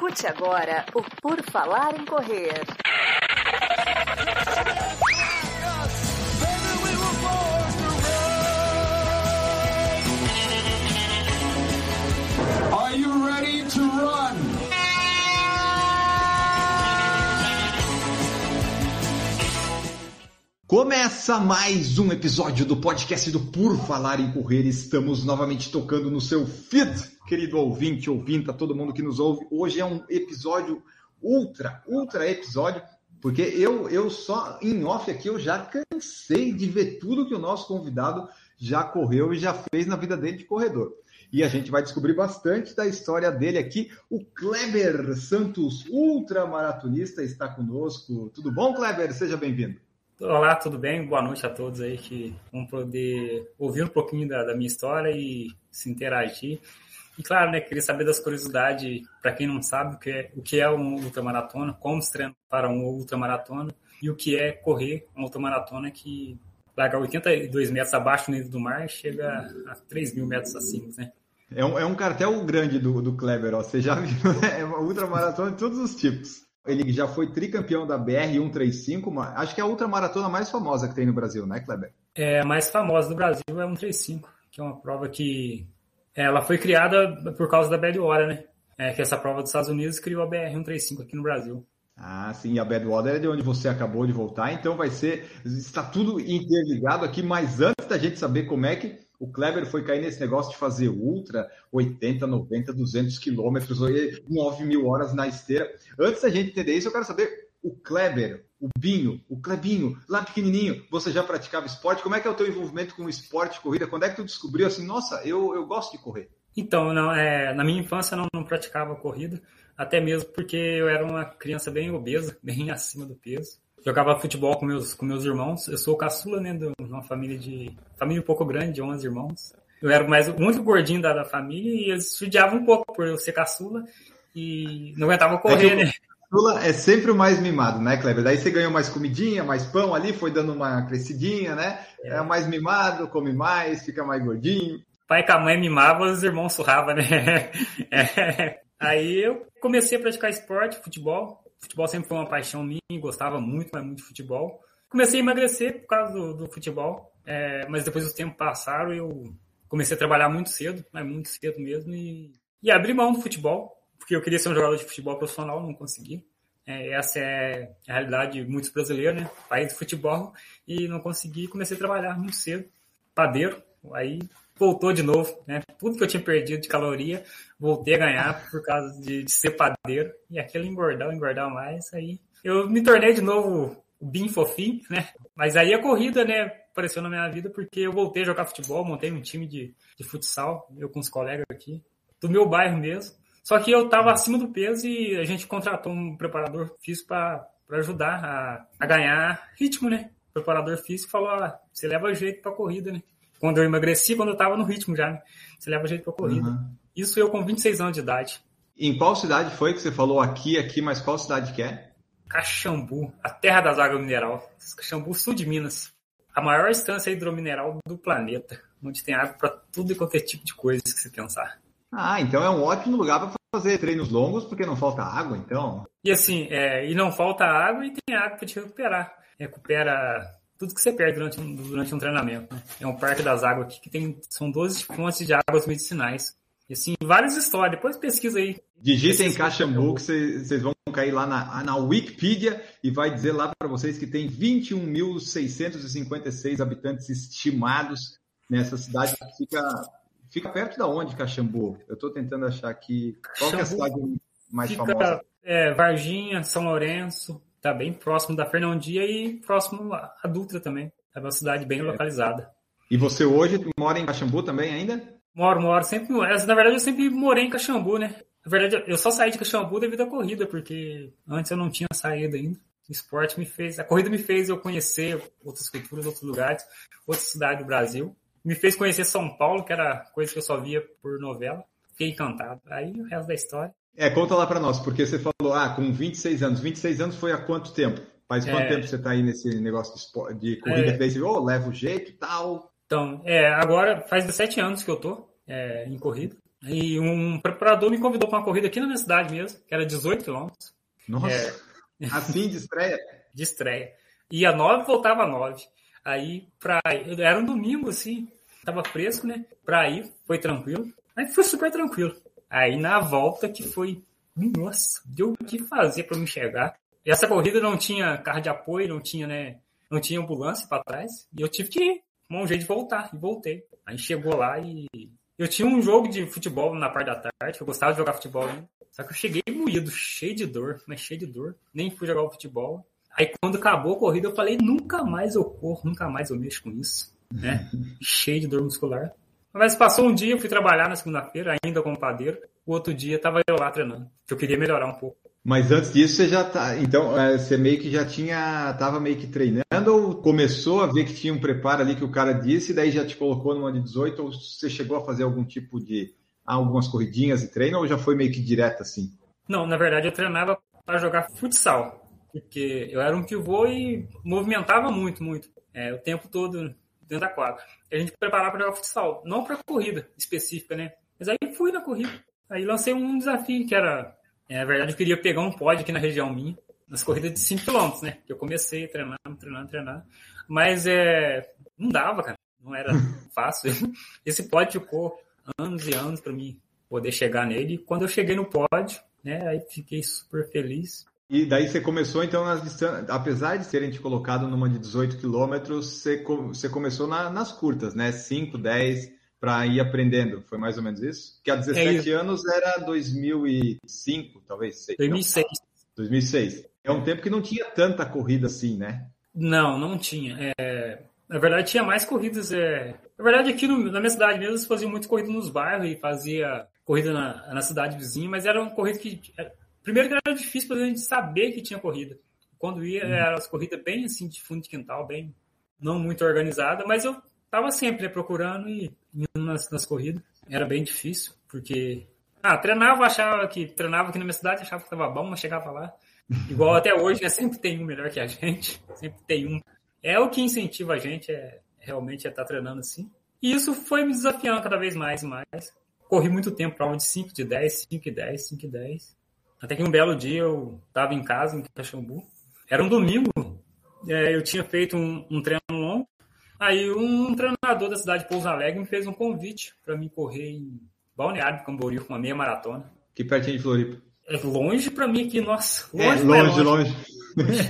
Escute agora o Por Falar em Correr. Are you ready to run? Começa mais um episódio do podcast do Por Falar em Correr. Estamos novamente tocando no seu feed, querido ouvinte, ouvinta, todo mundo que nos ouve. Hoje é um episódio ultra, ultra episódio, porque eu, eu só em off aqui eu já cansei de ver tudo que o nosso convidado já correu e já fez na vida dele de corredor. E a gente vai descobrir bastante da história dele aqui. O Kleber Santos, ultramaratonista, está conosco. Tudo bom, Kleber? Seja bem-vindo. Olá, tudo bem? Boa noite a todos aí que vão poder ouvir um pouquinho da, da minha história e se interagir. E claro, né, queria saber das curiosidades, para quem não sabe, o que, é, o que é um ultramaratona, como se treina para um ultramaratona e o que é correr uma ultramaratona que larga 82 metros abaixo do nível do mar e chega a 3 mil metros acima, né? É um, é um cartel grande do, do Kleber, ó. Você já viu, né? É uma ultramaratona de todos os tipos. Ele já foi tricampeão da BR 135, acho que é a ultramaratona mais famosa que tem no Brasil, né, Kleber? É, a mais famosa do Brasil é a 135, que é uma prova que ela foi criada por causa da Bad Hora, né? É, que essa prova dos Estados Unidos criou a BR 135 aqui no Brasil. Ah, sim, a Badwater é de onde você acabou de voltar, então vai ser. Está tudo interligado aqui, mas antes da gente saber como é que o Kleber foi cair nesse negócio de fazer ultra, 80, 90, 200 quilômetros, 9 mil horas na esteira. Antes da gente entender isso, eu quero saber o Kleber, o Binho, o Klebinho, lá pequenininho, você já praticava esporte? Como é que é o teu envolvimento com o esporte, corrida? Quando é que tu descobriu assim, nossa, eu, eu gosto de correr? Então, não, é, na minha infância eu não, não praticava corrida, até mesmo porque eu era uma criança bem obesa, bem acima do peso. Jogava futebol com meus, com meus irmãos. Eu sou caçula, né, de uma família de família um pouco grande, de 11 irmãos. Eu era mais o único gordinho da, da família e eles judiavam um pouco por eu ser caçula e não aguentava correr, é né? Caçula é sempre o mais mimado, né, Kleber? Daí você ganhou mais comidinha, mais pão ali, foi dando uma crescidinha, né? É, é mais mimado, come mais, fica mais gordinho. Pai com a mãe mimava, os irmãos surravam, né? É. Aí eu comecei a praticar esporte, futebol. Futebol sempre foi uma paixão minha, gostava muito, mas muito de futebol. Comecei a emagrecer por causa do, do futebol, é, mas depois os tempos passaram eu comecei a trabalhar muito cedo, mas muito cedo mesmo, e, e abri mão do futebol, porque eu queria ser um jogador de futebol profissional, não consegui. É, essa é a realidade de muitos brasileiros, né? País do futebol, e não consegui, comecei a trabalhar muito cedo, padeiro, aí voltou de novo, né? Tudo que eu tinha perdido de caloria, voltei a ganhar por causa de, de ser padeiro. E aquele engordar, engordar mais, aí eu me tornei de novo bem fofinho, né? Mas aí a corrida, né, apareceu na minha vida porque eu voltei a jogar futebol, montei um time de, de futsal, eu com os colegas aqui, do meu bairro mesmo. Só que eu tava acima do peso e a gente contratou um preparador físico para ajudar a, a ganhar ritmo, né? O preparador físico falou, ah, você leva jeito pra corrida, né? quando eu emagreci, quando eu estava no ritmo já, né? Você leva jeito para corrida. Uhum. Isso eu com 26 anos de idade. Em qual cidade foi que você falou aqui, aqui, mas qual cidade que é? Caxambu, a terra das águas mineral. Caxambu, sul de Minas. A maior estância hidromineral do planeta, onde tem água para tudo e qualquer tipo de coisa que você pensar. Ah, então é um ótimo lugar para fazer treinos longos, porque não falta água, então. E assim, é, e não falta água e tem água para te recuperar. Recupera tudo que você perde durante um, durante um treinamento. Né? É um parque das águas aqui que tem, são 12 fontes de águas medicinais. E assim, várias histórias. Depois pesquisa aí. Digitem Caxambu que vocês vão cair lá na, na Wikipedia e vai dizer lá para vocês que tem 21.656 habitantes estimados nessa cidade que fica, fica perto da onde, Caxambu? Eu estou tentando achar aqui. Qual é a cidade mais fica, famosa? É, Varginha, São Lourenço, tá bem próximo da Fernandia e próximo a Dutra também. É uma cidade bem localizada. E você hoje mora em Caxambu também ainda? Moro, moro. Sempre, na verdade, eu sempre morei em Caxambu, né? Na verdade, eu só saí de Caxambu devido à corrida, porque antes eu não tinha saído ainda. O esporte me fez, a corrida me fez eu conhecer outras culturas, outros lugares, outras cidades do Brasil. Me fez conhecer São Paulo, que era coisa que eu só via por novela. Fiquei encantado. Aí o resto da história. É, conta lá para nós, porque você falou, ah, com 26 anos. 26 anos foi há quanto tempo? Faz quanto é... tempo você está aí nesse negócio de, esporte, de corrida? É... Daí você, oh, leva o jeito e tal. Então, é, agora faz 17 anos que eu tô. é, em corrida. E um preparador me convidou para uma corrida aqui na minha cidade mesmo, que era 18 quilômetros. Nossa, é, assim de estreia? De estreia. Ia 9, voltava 9. Aí, pra, era um domingo, assim, tava fresco, né? Pra ir, foi tranquilo. Aí foi super tranquilo. Aí na volta que foi, nossa, deu o que fazer para me chegar. Essa corrida não tinha carro de apoio, não tinha, né? Não tinha ambulância para trás. E eu tive que um jeito de voltar. E voltei. Aí chegou lá e. Eu tinha um jogo de futebol na parte da tarde, eu gostava de jogar futebol ainda. Só que eu cheguei moído, cheio de dor, mas cheio de dor. Nem fui jogar o futebol. Aí quando acabou a corrida, eu falei, nunca mais eu corro, nunca mais eu mexo com isso. Né? cheio de dor muscular. Mas passou um dia, eu fui trabalhar na segunda-feira, ainda como padeiro. O outro dia tava eu lá treinando, que eu queria melhorar um pouco. Mas antes disso você já tá, então é, você meio que já tinha, tava meio que treinando ou começou a ver que tinha um preparo ali que o cara disse e daí já te colocou numa de 18 ou você chegou a fazer algum tipo de algumas corridinhas e treino ou já foi meio que direto assim? Não, na verdade eu treinava para jogar futsal, porque eu era um pivô e movimentava muito, muito, é, o tempo todo dentro da quadra. A gente preparava para jogar futsal, não para corrida específica, né? Mas aí fui na corrida. Aí lancei um desafio que era, é, na verdade, eu queria pegar um pódio aqui na região minha, nas corridas de 5 km, né? Que eu comecei treinando, treinando, treinando. Mas é, não dava, cara. Não era fácil. Esse pódio ficou anos e anos para mim poder chegar nele. E quando eu cheguei no pódio, né? Aí fiquei super feliz. E daí você começou, então, nas distâncias, apesar de terem te colocado numa de 18 quilômetros, você, você começou na, nas curtas, né? 5, 10, para ir aprendendo. Foi mais ou menos isso? Que há 17 é anos era 2005, talvez. 2006. Não, 2006. É um tempo que não tinha tanta corrida assim, né? Não, não tinha. É, na verdade, tinha mais corridas. É... Na verdade, aqui no, na minha cidade mesmo, eles faziam muita corrida nos bairros e fazia corrida na, na cidade vizinha, mas era uma corrida que Primeiro que era difícil para a gente saber que tinha corrida. Quando ia, uhum. eram as corridas bem assim, de fundo de quintal, bem não muito organizada, mas eu estava sempre né, procurando e indo nas, nas corridas. Era bem difícil, porque ah, treinava, achava que treinava aqui na minha cidade, achava que estava bom, mas chegava lá. Igual até hoje, né? Sempre tem um melhor que a gente, sempre tem um. É o que incentiva a gente, é realmente é estar tá treinando assim. E isso foi me desafiando cada vez mais e mais. Corri muito tempo, prova de 5 de 10, 5 e 10, 5 e 10. Até que um belo dia eu estava em casa, em Caxambu. Era um domingo. É, eu tinha feito um, um, treino longo. Aí um treinador da cidade de Pouso Alegre me fez um convite para me correr em Balneário Camboriú com uma meia maratona. Que pertinho de Floripa. É longe para mim aqui, nossa. Longe, é, longe, longe. longe.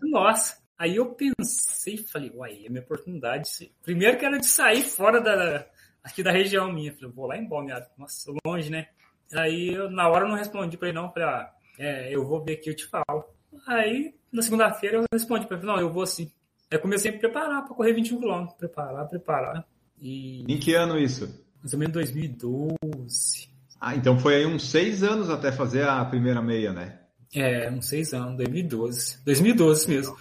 nossa. Aí eu pensei, falei, uai, é minha oportunidade. Primeiro que era de sair fora da, aqui da região minha. Falei, vou lá em Balneário. Nossa, longe, né? Aí eu, na hora eu não respondi para ele não, falei, ah, é, eu vou ver aqui, eu te falo. Aí na segunda-feira eu respondi para ele, não, eu vou sim. Aí comecei a me preparar para correr 21 km, preparar, preparar. E... Em que ano isso? Mais ou menos 2012. Ah, então foi aí uns seis anos até fazer a primeira meia, né? É, uns seis anos, 2012. 2012 mesmo.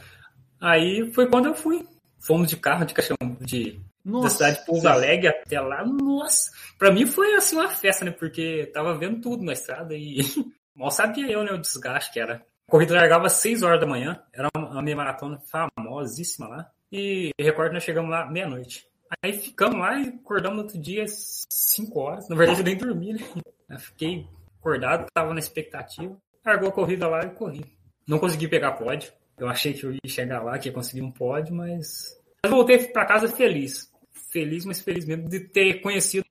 Aí foi quando eu fui. Fomos de carro de caixão de nossa. da cidade de Pouso Alegre até lá. Nossa, pra mim foi assim uma festa, né? Porque tava vendo tudo na estrada e mal sabia eu, né? O desgaste que era. A corrida largava às 6 horas da manhã, era uma meia maratona famosíssima lá. E recordo nós chegamos lá meia-noite. Aí ficamos lá e acordamos no outro dia às 5 horas. Na verdade eu nem dormi, né? Eu fiquei acordado, tava na expectativa. Largou a corrida lá e corri. Não consegui pegar pódio. Eu achei que eu ia chegar lá, que ia conseguir um pódio, mas. Eu voltei para casa feliz feliz, mas feliz mesmo de ter conhecido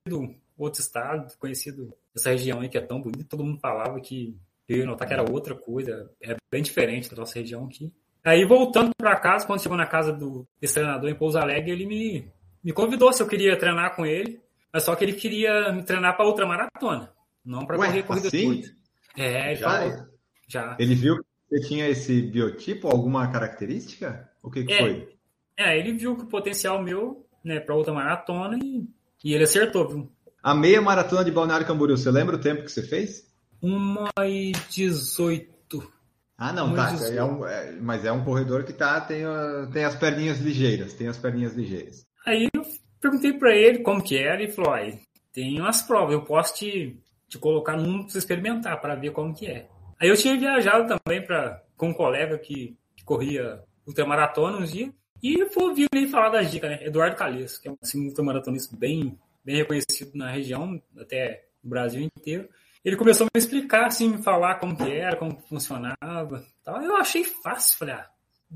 outro estado, conhecido essa região aí que é tão bonita. Todo mundo falava que eu ia notar que era outra coisa, é bem diferente da nossa região aqui. Aí voltando para casa, quando chegou na casa do desse treinador em Pouso Alegre, ele me, me convidou se eu queria treinar com ele, mas só que ele queria me treinar para outra maratona, não para correr corrida assim? curta. É, já, já. já. Ele viu que você tinha esse biotipo, alguma característica? O que, que é, foi? É, ele viu que o potencial meu né, para outra maratona e, e ele acertou, viu? A meia maratona de Balneário Camboriú, você lembra o tempo que você fez? Uma e 18. Ah, não, tá. É um, é, mas é um corredor que tá, tem, tem as perninhas ligeiras, tem as perninhas ligeiras. Aí eu perguntei para ele como que era e falou, olha, tem umas provas, eu posso te, te colocar num para experimentar, para ver como que é. Aí eu tinha viajado também pra, com um colega que, que corria ultramaratona uns dias, e vou ouvir ele falar das dicas, né? Eduardo Calixto, que é um assim, ultramaratonista bem, bem reconhecido na região, até no Brasil inteiro. Ele começou a me explicar, assim, me falar como que era, como funcionava. Tal. Eu achei fácil, falei, ah,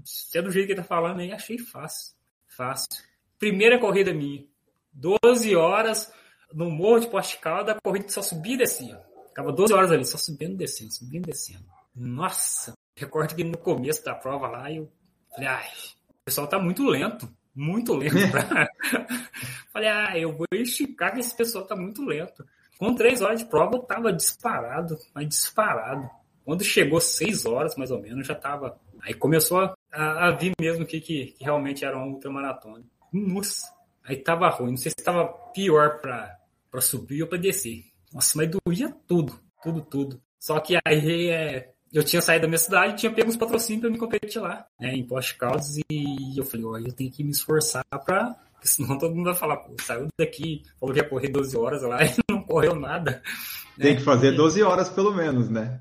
se é do jeito que ele tá falando aí, achei fácil. Fácil. Primeira corrida minha. 12 horas no Morro de Postical, da corrida só subia e descia. Ficava 12 horas ali, só subindo e descendo, subindo e descendo. Nossa! Recordo que no começo da prova lá, eu falei, ai, pessoal tá muito lento, muito lento. Pra... falei, ah, eu vou esticar que esse pessoal tá muito lento. Com três horas de prova, eu tava disparado, mas disparado. Quando chegou seis horas, mais ou menos, já tava. Aí começou a, a, a vir mesmo que, que, que, realmente era uma ultramaratona. Nossa! Aí tava ruim, não sei se tava pior pra, pra subir ou pra descer. Nossa, mas doía tudo, tudo, tudo. Só que aí é, eu tinha saído da minha cidade, tinha pego uns patrocínios para me competir lá, né, em Post Caldas, e eu falei, ó, eu tenho que me esforçar para senão todo mundo vai falar, pô, saiu daqui, falou que ia correr 12 horas lá e não correu nada. Tem né? que fazer 12 horas pelo menos, né?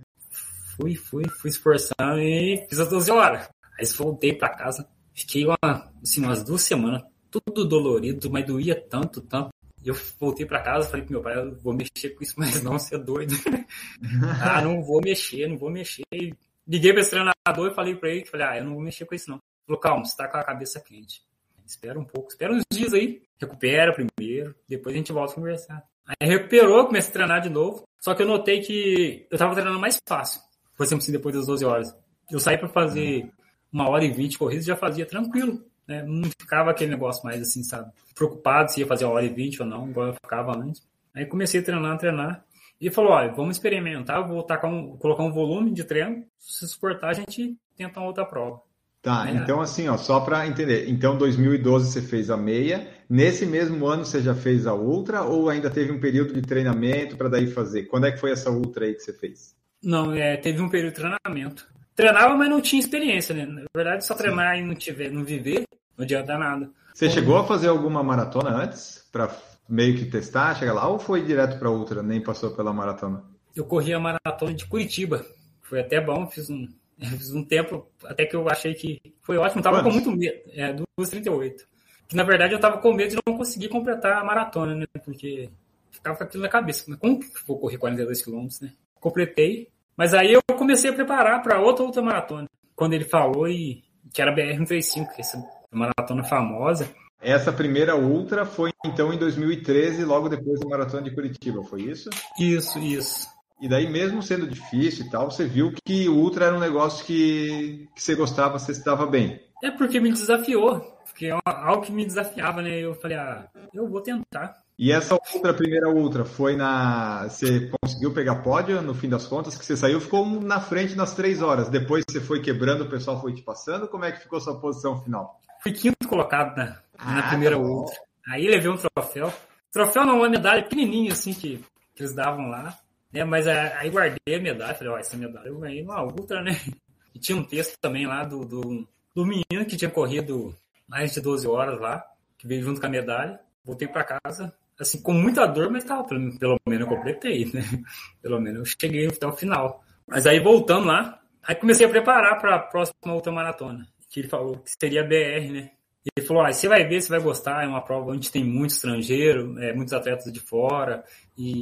Fui, fui, fui esforçando e fiz as 12 horas. Aí voltei para casa, fiquei uma, assim, umas duas semanas, tudo dolorido, mas doía tanto, tanto, eu voltei para casa, falei pro meu pai, eu vou mexer com isso, mas não, você é doido. ah, não vou mexer, não vou mexer. E liguei para esse treinador e falei para ele, falei, ah, eu não vou mexer com isso não. Falou, calma, você tá com a cabeça quente. Espera um pouco, espera uns dias aí, recupera primeiro, depois a gente volta a conversar. Aí recuperou, comecei a treinar de novo, só que eu notei que eu tava treinando mais fácil, por exemplo, assim, depois das 12 horas. Eu saí para fazer uma hora e vinte corridas e já fazia tranquilo. Né? Não ficava aquele negócio mais assim, sabe? Preocupado se ia fazer a hora e vinte ou não, igual eu ficava antes. Aí comecei a treinar, treinar. E falou, olha, vamos experimentar, vou um, colocar um volume de treino. Se suportar, a gente tenta uma outra prova. Tá, é. então assim, ó, só para entender. Então, 2012 você fez a meia. Nesse mesmo ano você já fez a ultra ou ainda teve um período de treinamento para daí fazer? Quando é que foi essa ultra aí que você fez? Não, é, teve um período de treinamento. Treinava, mas não tinha experiência, né? Na verdade, só treinar Sim. e não tiver, não viver, não adianta nada. Você chegou a fazer alguma maratona antes? Para meio que testar, chegar lá? Ou foi direto para outra, nem passou pela maratona? Eu corri a maratona de Curitiba. Foi até bom, fiz um, fiz um tempo, até que eu achei que foi ótimo. Tava Quantos? com muito medo. É, 2,38. Que na verdade eu tava com medo de não conseguir completar a maratona, né? Porque ficava com aquilo na cabeça. Mas como que vou correr 42 quilômetros, né? Completei. Mas aí eu comecei a preparar para outra outra maratona. Quando ele falou e que era BR-135, essa maratona famosa. Essa primeira ultra foi então em 2013, logo depois da maratona de Curitiba, foi isso? Isso, isso. E daí, mesmo sendo difícil e tal, você viu que o ultra era um negócio que, que você gostava, você estava bem. É porque me desafiou, porque é algo que me desafiava, né? Eu falei, ah, eu vou tentar. E essa outra, primeira ultra, foi na. Você conseguiu pegar pódio no fim das contas, que você saiu, ficou na frente nas três horas. Depois você foi quebrando, o pessoal foi te passando. Como é que ficou sua posição final? Fui quinto colocado na, na ah, primeira tá ultra. Aí levei um troféu. Troféu não, uma medalha pequenininha, assim, que, que eles davam lá. Né? Mas aí guardei a medalha. Falei, ó, essa medalha eu ganhei numa ultra, né? E tinha um texto também lá do, do, do menino que tinha corrido mais de 12 horas lá, que veio junto com a medalha. Voltei para casa, assim, com muita dor, mas tava, pelo, pelo menos eu completei, né? Pelo menos eu cheguei até o final. Mas aí voltando lá, aí comecei a preparar para a próxima ultramaratona, que ele falou que seria BR, né? Ele falou, ah, você vai ver, você vai gostar, é uma prova onde tem muito estrangeiro, é, muitos atletas de fora, e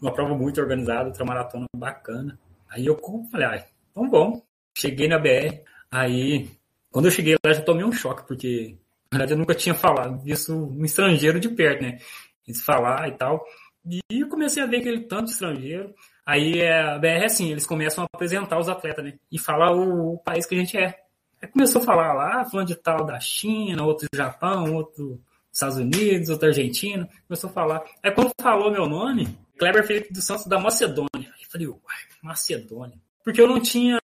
uma prova muito organizada, ultramaratona bacana. Aí eu falei, ah, então bom. Cheguei na BR, aí quando eu cheguei lá já tomei um choque, porque na verdade eu nunca tinha falado isso um estrangeiro de perto, né? eles falar e tal. E eu comecei a ver aquele tanto de estrangeiro. Aí é, a BR é assim, eles começam a apresentar os atletas, né? E falar o país que a gente é. Aí começou a falar lá, falando de tal da China, outro do Japão, outro dos Estados Unidos, outro Argentina. Começou a falar. Aí quando falou meu nome, Kleber Felipe dos Santos da Macedônia. Aí falei, uai, Macedônia. Porque eu não tinha.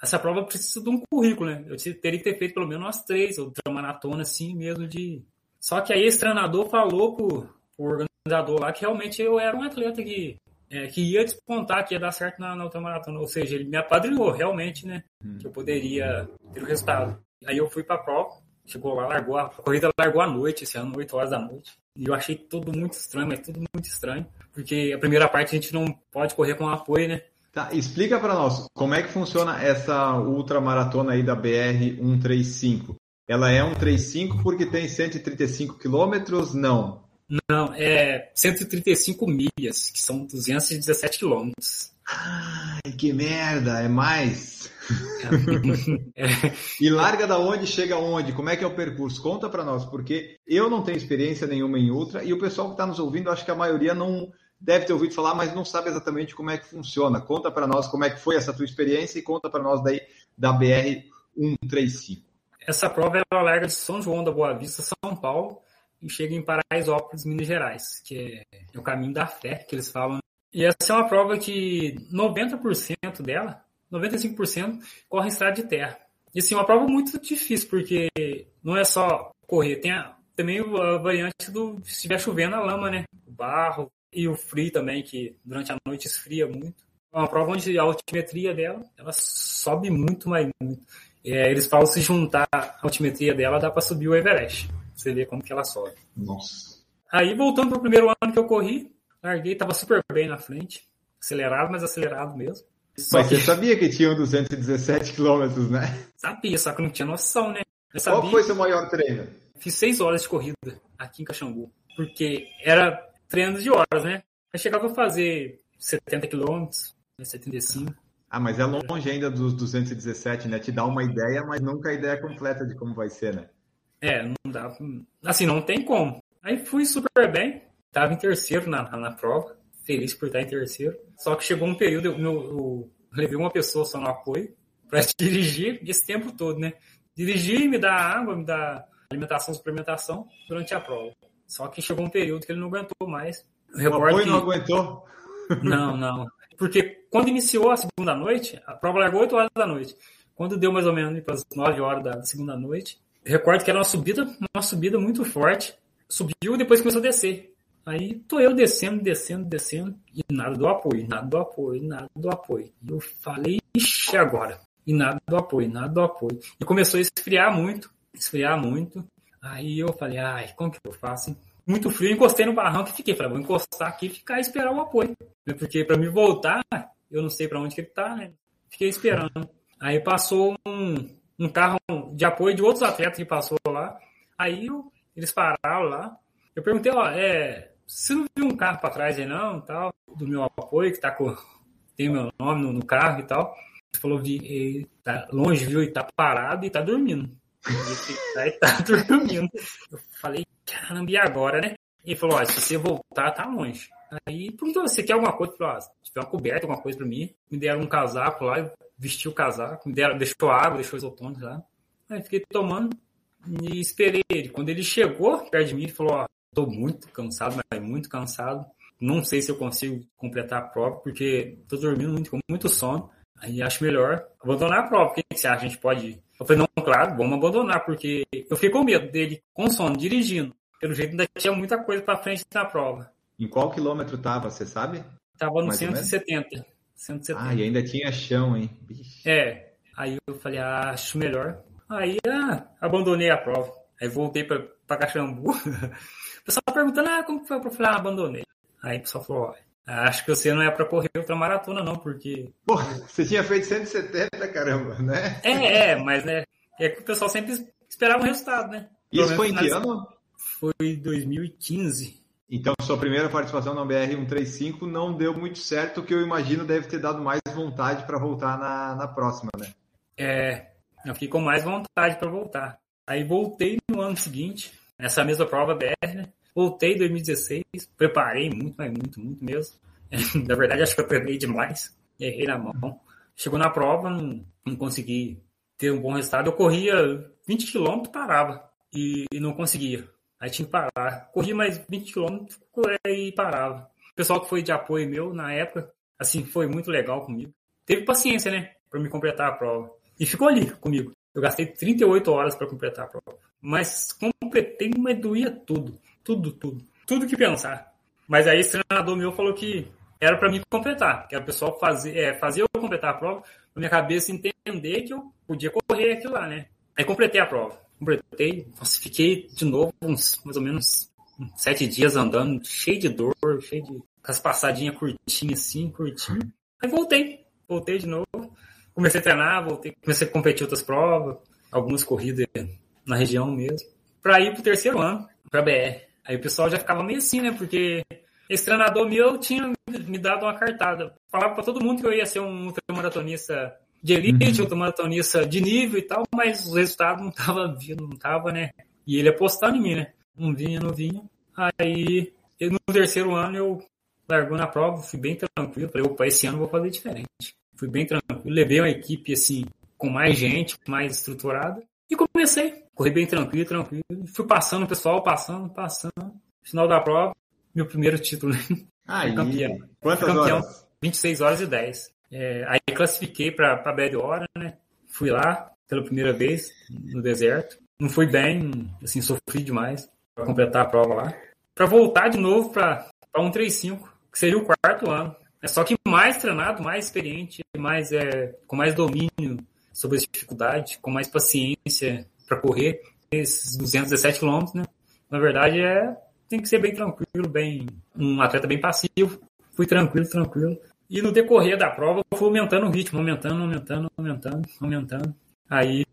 Essa prova precisa de um currículo, né? Eu teria que ter feito pelo menos umas três, outra maratona assim mesmo de. Só que aí esse treinador falou pro, o organizador lá que realmente eu era um atleta que, é, que ia despontar, que ia dar certo na, na ultramaratona. Ou seja, ele me apadrinhou realmente, né? Hum. Que eu poderia ter o resultado. Aí eu fui para a prova, chegou lá, largou a, a corrida largou à noite, esse ano, 8 horas da noite. E eu achei tudo muito estranho, mas tudo muito estranho. Porque a primeira parte a gente não pode correr com apoio, né? Tá, explica para nós como é que funciona essa ultramaratona aí da BR 135. Ela é 135 porque tem 135 quilômetros? Não. Não, é 135 milhas, que são 217 quilômetros. Ai, que merda, é mais. É. E larga da onde, chega aonde? Como é que é o percurso? Conta para nós, porque eu não tenho experiência nenhuma em ultra e o pessoal que está nos ouvindo, acho que a maioria não deve ter ouvido falar, mas não sabe exatamente como é que funciona. Conta para nós como é que foi essa tua experiência e conta para nós daí da BR 135. Essa prova ela larga de São João da Boa Vista, São Paulo, e chega em Paraisópolis, Minas Gerais, que é o caminho da fé que eles falam. E essa é uma prova que 90% dela, 95% corre estrada de terra. E assim, é uma prova muito difícil, porque não é só correr, tem a, também a variante do se estiver chovendo a lama, né? O barro e o frio também, que durante a noite esfria muito. É uma prova onde a altimetria dela, ela sobe muito, mas muito. É, eles falam se juntar a altimetria dela, dá para subir o Everest. Você vê como que ela sobe. Nossa. Aí, voltando pro primeiro ano que eu corri, larguei, tava super bem na frente. Acelerado, mas acelerado mesmo. Só mas que... você sabia que tinham 217 quilômetros, né? Sabia, só que não tinha noção, né? Qual foi seu maior treino? Fiz seis horas de corrida aqui em Caxambu. Porque era treino de horas, né? Aí chegava a fazer 70 quilômetros, 75. Ah, mas é longe ainda dos 217, né? Te dá uma ideia, mas nunca a ideia completa de como vai ser, né? É, não dá. Assim, não tem como. Aí fui super bem, tava em terceiro na, na prova, feliz por estar em terceiro. Só que chegou um período, eu, eu, levei uma pessoa só no apoio para dirigir esse tempo todo, né? Dirigir, me dar água, me dar alimentação, suplementação durante a prova. Só que chegou um período que ele não aguentou mais. O, o apoio que... não aguentou? Não, não. Porque quando iniciou a segunda noite, a prova largou 8 horas da noite. Quando deu mais ou menos para as 9 horas da segunda noite, recordo que era uma subida, uma subida muito forte. Subiu e depois começou a descer. Aí tô eu descendo, descendo, descendo, e nada do apoio, nada do apoio, nada do apoio. E eu falei, ixi, agora. E nada do apoio, nada do apoio. E começou a esfriar muito, esfriar muito. Aí eu falei, ai, como que eu faço? Muito frio, encostei no barranco e fiquei. Falei, vou encostar aqui e ficar e esperar o apoio. Porque para me voltar, eu não sei para onde que ele tá, né? Fiquei esperando. Aí passou um, um carro de apoio de outros atletas que passou lá. Aí eu, eles pararam lá. Eu perguntei, ó, é, você não viu um carro para trás aí não, tal, do meu apoio, que tá com, tem meu nome no, no carro e tal. Ele falou, vi, tá longe, viu, e tá parado e tá dormindo. Aí tá dormindo. Eu falei, caramba, e agora, né? Ele falou, ó, se você voltar, tá longe. Aí perguntou, você quer alguma coisa? Falou, ah, se tiver uma coberta, alguma coisa pra mim. Me deram um casaco lá, vesti o casaco, deram, deixou água, deixou isotônico lá. Aí fiquei tomando e esperei ele. Quando ele chegou perto de mim, ele falou, ó, tô muito cansado, mas muito cansado. Não sei se eu consigo completar a prova, porque tô dormindo muito, com muito sono. Aí acho melhor abandonar a prova. O que você acha? A gente pode. Eu falei, não, claro, vamos abandonar, porque eu fiquei com medo dele com sono, dirigindo. Pelo jeito ainda tinha muita coisa para frente na prova. Em qual quilômetro tava, você sabe? Tava no 170. 170. Ah, e ainda tinha chão, hein? Bicho. É. Aí eu falei, ah, acho melhor. Aí ah, abandonei a prova. Aí voltei para Caxambu. o pessoal perguntando, ah, como foi? Eu falei, ah, abandonei. Aí o pessoal falou, ó, Acho que você não é para correr outra maratona, não, porque. Porra, você tinha feito 170, caramba, né? É, é, mas né, é que o pessoal sempre esperava um resultado, né? Isso foi em que ano? Foi 2015. Então, sua primeira participação na BR 135 não deu muito certo, o que eu imagino deve ter dado mais vontade para voltar na, na próxima, né? É, eu fiquei com mais vontade para voltar. Aí voltei no ano seguinte, nessa mesma prova BR, né? Voltei em 2016, preparei muito, mas muito, muito mesmo. na verdade, acho que eu treinei demais. Errei na mão. Chegou na prova, não, não consegui ter um bom resultado. Eu corria 20 km, parava. E, e, não conseguia. Aí tinha que parar. Corri mais 20 km e parava. O pessoal que foi de apoio meu na época, assim, foi muito legal comigo. Teve paciência, né? Pra me completar a prova. E ficou ali comigo. Eu gastei 38 horas para completar a prova. Mas completei, mas doía tudo. Tudo, tudo. Tudo que pensar. Mas aí esse treinador meu falou que era para mim completar, que era o pessoal fazer, é, fazer eu completar a prova, na minha cabeça entender que eu podia correr aquilo lá, né? Aí completei a prova. Completei, nossa, fiquei de novo uns mais ou menos sete dias andando, cheio de dor, cheio de. com as passadinhas curtinhas assim, curtinho. Aí voltei, voltei de novo. Comecei a treinar, voltei, comecei a competir outras provas, algumas corridas na região mesmo. Para ir pro terceiro ano, para BR. Aí o pessoal já ficava meio assim, né? Porque esse treinador meu tinha me dado uma cartada. Falava para todo mundo que eu ia ser um ultramaratonista de elite, uhum. ultramaratonista de nível e tal, mas os resultados não estavam vindo, não tava, né? E ele apostando em mim, né? Não vinha, não vinha. Aí, no terceiro ano, eu largou na prova, fui bem tranquilo. Falei, opa, esse ano eu vou fazer diferente. Fui bem tranquilo. Levei uma equipe, assim, com mais gente, mais estruturada. E comecei. Corri bem tranquilo, tranquilo. Fui passando o pessoal, passando, passando. Final da prova, meu primeiro título. Né? Aí, campeão. Quantas campeão, horas? 26 horas e 10. É, aí classifiquei para a Bad Hora, né? Fui lá pela primeira vez no deserto. Não fui bem, assim, sofri demais para completar a prova lá. Para voltar de novo para 135, que seria o quarto ano. É só que mais treinado, mais experiente, mais é, com mais domínio sobre as dificuldades, com mais paciência para correr esses 217 quilômetros, né? Na verdade, é tem que ser bem tranquilo, bem um atleta bem passivo. Fui tranquilo, tranquilo. E no decorrer da prova, eu fui aumentando o ritmo, aumentando, aumentando, aumentando, aumentando. Aí,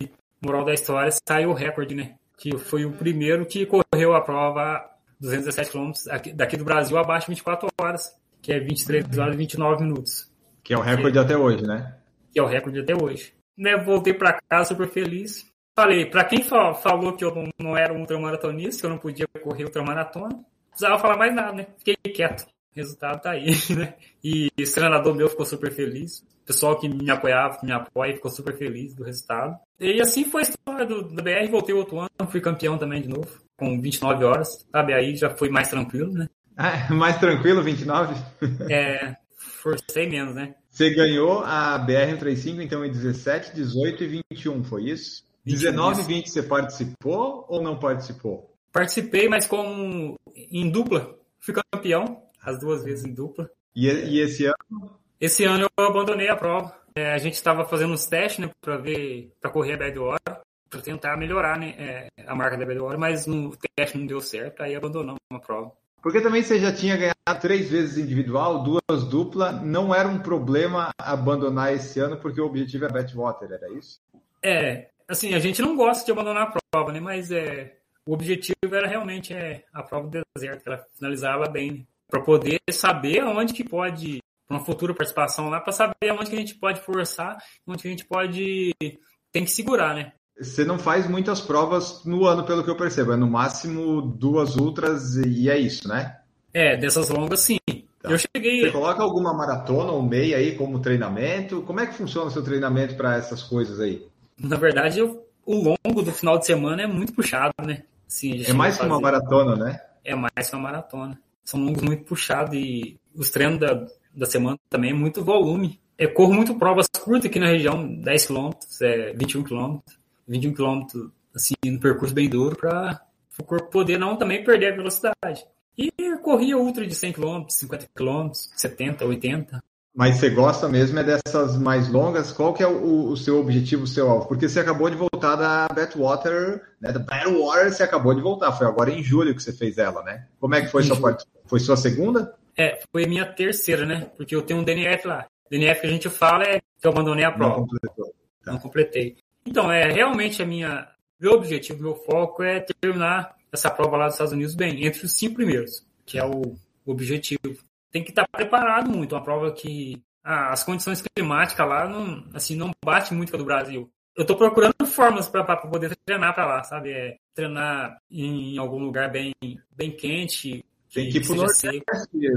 moral da história, saiu o recorde, né? Que foi o primeiro que correu a prova 217 quilômetros daqui do Brasil abaixo de 24 horas que é 23 horas e 29 minutos. Que é o recorde que, até hoje, né? Que é o recorde até hoje. Né, voltei para casa super feliz. Falei, para quem falou que eu não, não era um ultramaratonista, que eu não podia correr ultramaratona, não precisava falar mais nada, né? Fiquei quieto. Resultado tá aí, né? E esse treinador meu ficou super feliz. O pessoal que me apoiava, que me apoia, ficou super feliz do resultado. E assim foi a história do, do BR. Voltei outro ano, fui campeão também de novo, com 29 horas, sabe? Aí já foi mais tranquilo, né? Ah, mais tranquilo, 29? É, forcei menos, né? Você ganhou a BR-135, então, em 17, 18 e 21, foi isso? 19 e 20 você participou ou não participou? Participei, mas como em dupla. Fui campeão, as duas vezes em dupla. E, e esse ano? Esse ano eu abandonei a prova. É, a gente estava fazendo uns testes, né, para ver, para correr a Bad Hora, para tentar melhorar, né, é, a marca da Bad Hora, mas no teste não deu certo, aí abandonamos a prova. Porque também você já tinha ganhado três vezes individual, duas dupla, não era um problema abandonar esse ano porque o objetivo é Batwater, era isso? É, assim, a gente não gosta de abandonar a prova, né? Mas é, o objetivo era realmente é, a prova do deserto, que ela finalizava bem, né? Para poder saber aonde que pode, uma futura participação lá, para saber aonde que a gente pode forçar, onde que a gente pode, tem que segurar, né? Você não faz muitas provas no ano, pelo que eu percebo. É no máximo duas ultras e é isso, né? É, dessas longas sim. Tá. Eu cheguei. Você coloca alguma maratona ou meia aí como treinamento? Como é que funciona o seu treinamento para essas coisas aí? Na verdade, eu, o longo do final de semana é muito puxado, né? Sim, é mais que uma maratona, né? É mais que uma maratona. São longos muito puxados e os treinos da, da semana também é muito volume. Eu corro muito provas curtas aqui na região, 10 km, é 21 km. 21 km assim, no percurso bem duro para o corpo poder não também perder a velocidade. E corria ultra de 100 km, 50 km, 70, 80. Mas você gosta mesmo é dessas mais longas? Qual que é o, o seu objetivo, o seu alvo? Porque você acabou de voltar da Batwater, né? Da Batwater você acabou de voltar. Foi agora em julho que você fez ela, né? Como é que foi em sua parte? Foi sua segunda? É, foi minha terceira, né? Porque eu tenho um DNF lá. DNF que a gente fala é que eu abandonei a prova. Não, tá. Não completei. Então, é realmente a minha meu objetivo, meu foco é terminar essa prova lá dos Estados Unidos bem, entre os cinco primeiros, que é o objetivo. Tem que estar preparado muito, uma prova que ah, as condições climáticas lá não, assim, não bate muito com a do Brasil. Eu estou procurando formas para poder treinar para lá, sabe? É, treinar em algum lugar bem, bem quente. Tem que ir pro Nordeste,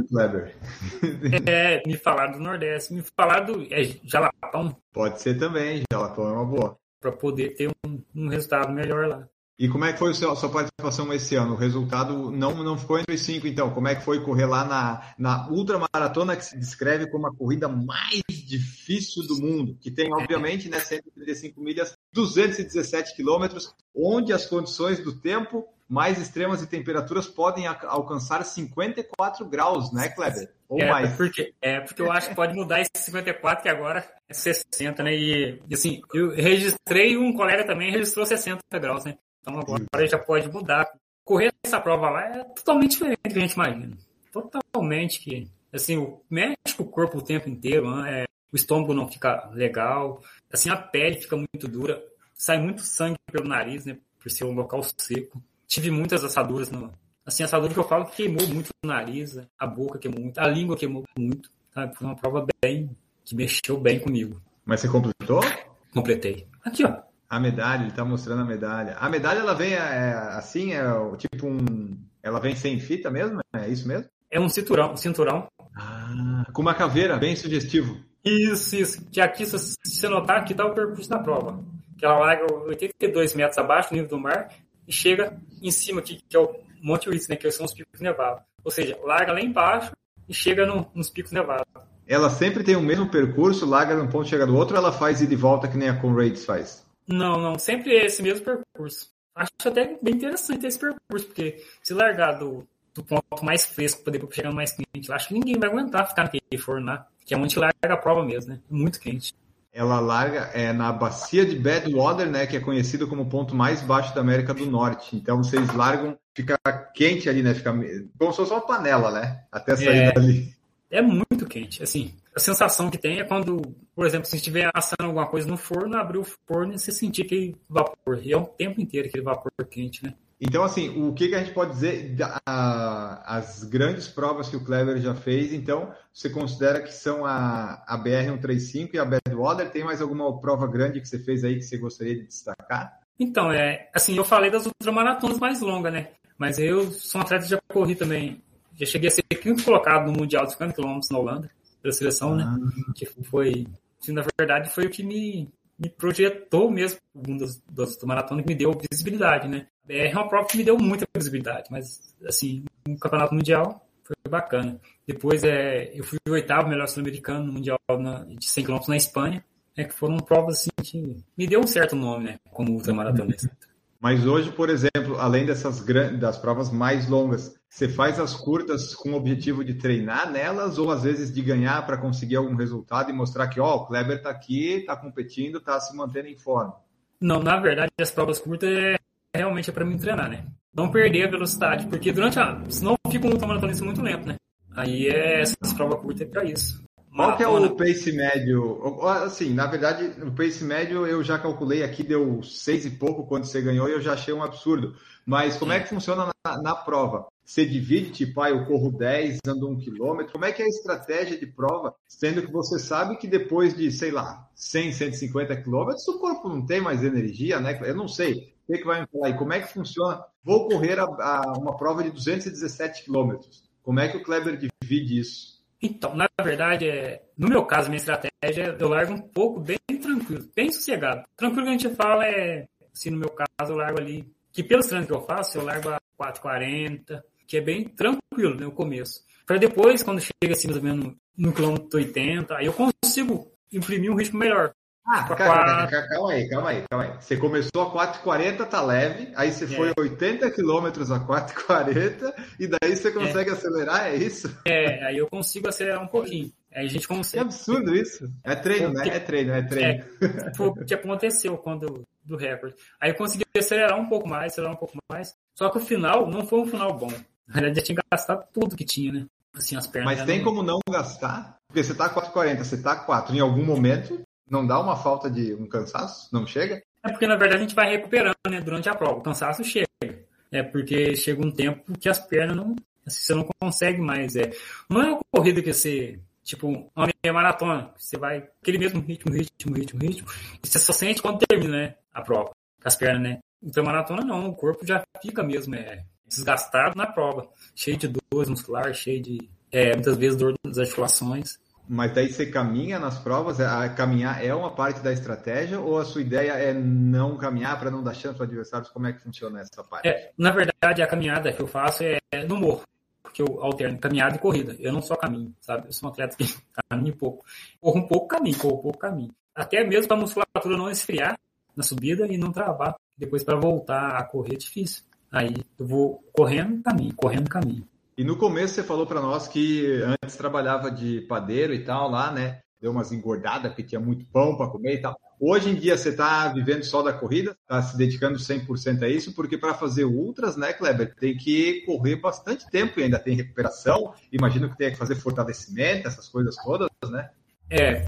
Kleber. É, me falar do Nordeste, me falar do é, Jalapão. Pode ser também, Jalapão é uma boa para poder ter um, um, resultado melhor lá. E como é que foi a sua, sua participação esse ano? O resultado não, não ficou entre os cinco, então. Como é que foi correr lá na, na ultramaratona que se descreve como a corrida mais difícil do mundo? Que tem, obviamente, né, 135 milhas, 217 quilômetros, onde as condições do tempo mais extremas e temperaturas podem alcançar 54 graus, né, Kleber? Ou é, mais. Porque, é, porque eu acho que pode mudar esse 54, que agora é 60, né? E, assim, eu registrei, um colega também registrou 60 graus, né? Então agora já pode mudar. Correr essa prova lá é totalmente diferente do que a gente imagina. Totalmente que, assim, mexe com o corpo o tempo inteiro, né? o estômago não fica legal, assim, a pele fica muito dura, sai muito sangue pelo nariz, né? Por ser um local seco tive muitas assaduras no, Assim, assadura que eu falo que queimou muito o nariz, a boca queimou muito, a língua queimou muito. Sabe? Foi uma prova bem, que mexeu bem comigo. Mas você completou? Completei. Aqui, ó. A medalha, ele tá mostrando a medalha. A medalha, ela vem é, assim, é tipo um... Ela vem sem fita mesmo? É isso mesmo? É um cinturão, um cinturão. Ah, com uma caveira, bem sugestivo. Isso, isso. Que aqui, se você notar, aqui tá o percurso da prova. Que ela larga 82 metros abaixo do nível do mar e chega em cima aqui, que é o Monte Whitney, né? Que são os picos nevados. Ou seja, larga lá embaixo e chega no, nos picos nevados. Ela sempre tem o mesmo percurso, larga num ponto e chega no outro, ou ela faz ida e volta que nem a Conrads faz? Não, não. Sempre é esse mesmo percurso. Acho até bem interessante esse percurso, porque se largar do, do ponto mais fresco para depois chegar no mais quente, acho que ninguém vai aguentar ficar naquele forno lá, que é onde larga a prova mesmo, né? Muito quente. Ela larga é, na bacia de Badwater, né, que é conhecido como o ponto mais baixo da América do Norte. Então vocês largam, fica quente ali, né? Fica como se fosse uma panela, né? Até sair é, dali. É muito quente, assim. A sensação que tem é quando, por exemplo, se estiver assando alguma coisa no forno, abrir o forno e você sentir aquele vapor. E é o tempo inteiro aquele vapor quente, né? Então, assim, o que, que a gente pode dizer das grandes provas que o Clever já fez? Então, você considera que são a, a BR-135 e a Badwater? Tem mais alguma prova grande que você fez aí que você gostaria de destacar? Então, é, assim, eu falei das ultramaratonas mais longas, né? Mas eu sou um atleta de corri também. Já cheguei a ser quinto colocado no Mundial de 50 km na Holanda, pela seleção, né? ah. né? Que foi, na verdade, foi o que me, me projetou mesmo, um dos, dos maratonas que me deu visibilidade, né? É uma prova que me deu muita visibilidade, mas, assim, um campeonato mundial foi bacana. Depois, é, eu fui o oitavo melhor sul-americano no mundial na, de 100 km na Espanha, é que foram provas, assim, que me deu um certo nome, né, como ultramaratonista. Mas hoje, por exemplo, além dessas grandes, das provas mais longas, você faz as curtas com o objetivo de treinar nelas ou às vezes de ganhar para conseguir algum resultado e mostrar que, ó, o Kleber está aqui, está competindo, está se mantendo em forma? Não, na verdade, as provas curtas é realmente é para me treinar, né? Não perder a velocidade, porque durante a. Senão fica um ultramaratonista muito lento, né? Aí é, essas provas curtas é para isso. Qual que é o pace médio? Assim, na verdade, o pace médio eu já calculei aqui, deu seis e pouco quando você ganhou e eu já achei um absurdo. Mas como é que funciona na, na prova? Você divide, tipo, ah, eu corro 10, ando um quilômetro. Como é que é a estratégia de prova, sendo que você sabe que depois de, sei lá, 100, 150 quilômetros, o corpo não tem mais energia, né? Eu não sei. O que, que vai me falar aí? Como é que funciona? Vou correr a, a uma prova de 217 quilômetros. Como é que o Kleber divide isso? Então, na verdade, é, no meu caso, minha estratégia, eu largo um pouco bem tranquilo, bem sossegado. Tranquilo que a gente fala é, assim, no meu caso, eu largo ali, que pelos treinos que eu faço, eu largo a 4,40, que é bem tranquilo, né, o começo. Para depois, quando chega assim, mais ou menos no quilômetro 80, aí eu consigo imprimir um ritmo melhor. Ah, calma, calma, aí, calma aí, calma aí. Você começou a 4,40, tá leve, aí você é. foi 80 quilômetros a 4,40 e daí você consegue é. acelerar, é isso? É, aí eu consigo acelerar um pouquinho. Aí a gente consegue. Que absurdo isso. É treino, né? É treino, é treino. É, foi o que aconteceu quando do recorde. Aí eu consegui acelerar um pouco mais, acelerar um pouco mais. Só que o final não foi um final bom. Na verdade, já tinha gastado tudo que tinha, né? Assim, as pernas. Mas tem não... como não gastar? Porque você tá a 4,40, você tá a 4. Em algum momento, não dá uma falta de um cansaço? Não chega? É porque, na verdade, a gente vai recuperando né, durante a prova. O cansaço chega. É porque chega um tempo que as pernas não. Assim, você não consegue mais. É. Não é uma corrida que você. Tipo, uma meia maratona. Você vai aquele mesmo ritmo, ritmo, ritmo, ritmo. E você só sente quando termina, né? A prova. Com as pernas, né? Então, maratona não. O corpo já fica mesmo é, desgastado na prova. Cheio de dores musculares, cheio de. É, muitas vezes dor das articulações. Mas daí você caminha nas provas, a caminhar é uma parte da estratégia ou a sua ideia é não caminhar para não dar chance para adversários? Como é que funciona essa parte? É, na verdade, a caminhada que eu faço é no morro, porque eu alterno caminhada e corrida. Eu não só caminho, sabe? Eu sou um atleta que caminha pouco. Corro um pouco, caminho, corro um pouco, caminho. Até mesmo para a musculatura não esfriar na subida e não travar. Depois para voltar a correr é difícil. Aí eu vou correndo, caminho, correndo, caminho. E no começo você falou para nós que antes trabalhava de padeiro e tal lá, né? Deu umas engordadas porque tinha muito pão para comer e tal. Hoje em dia você está vivendo só da corrida, está se dedicando 100% a isso, porque para fazer ultras, né, Kleber, tem que correr bastante tempo e ainda tem recuperação. Imagino que tenha que fazer fortalecimento, essas coisas todas, né? É,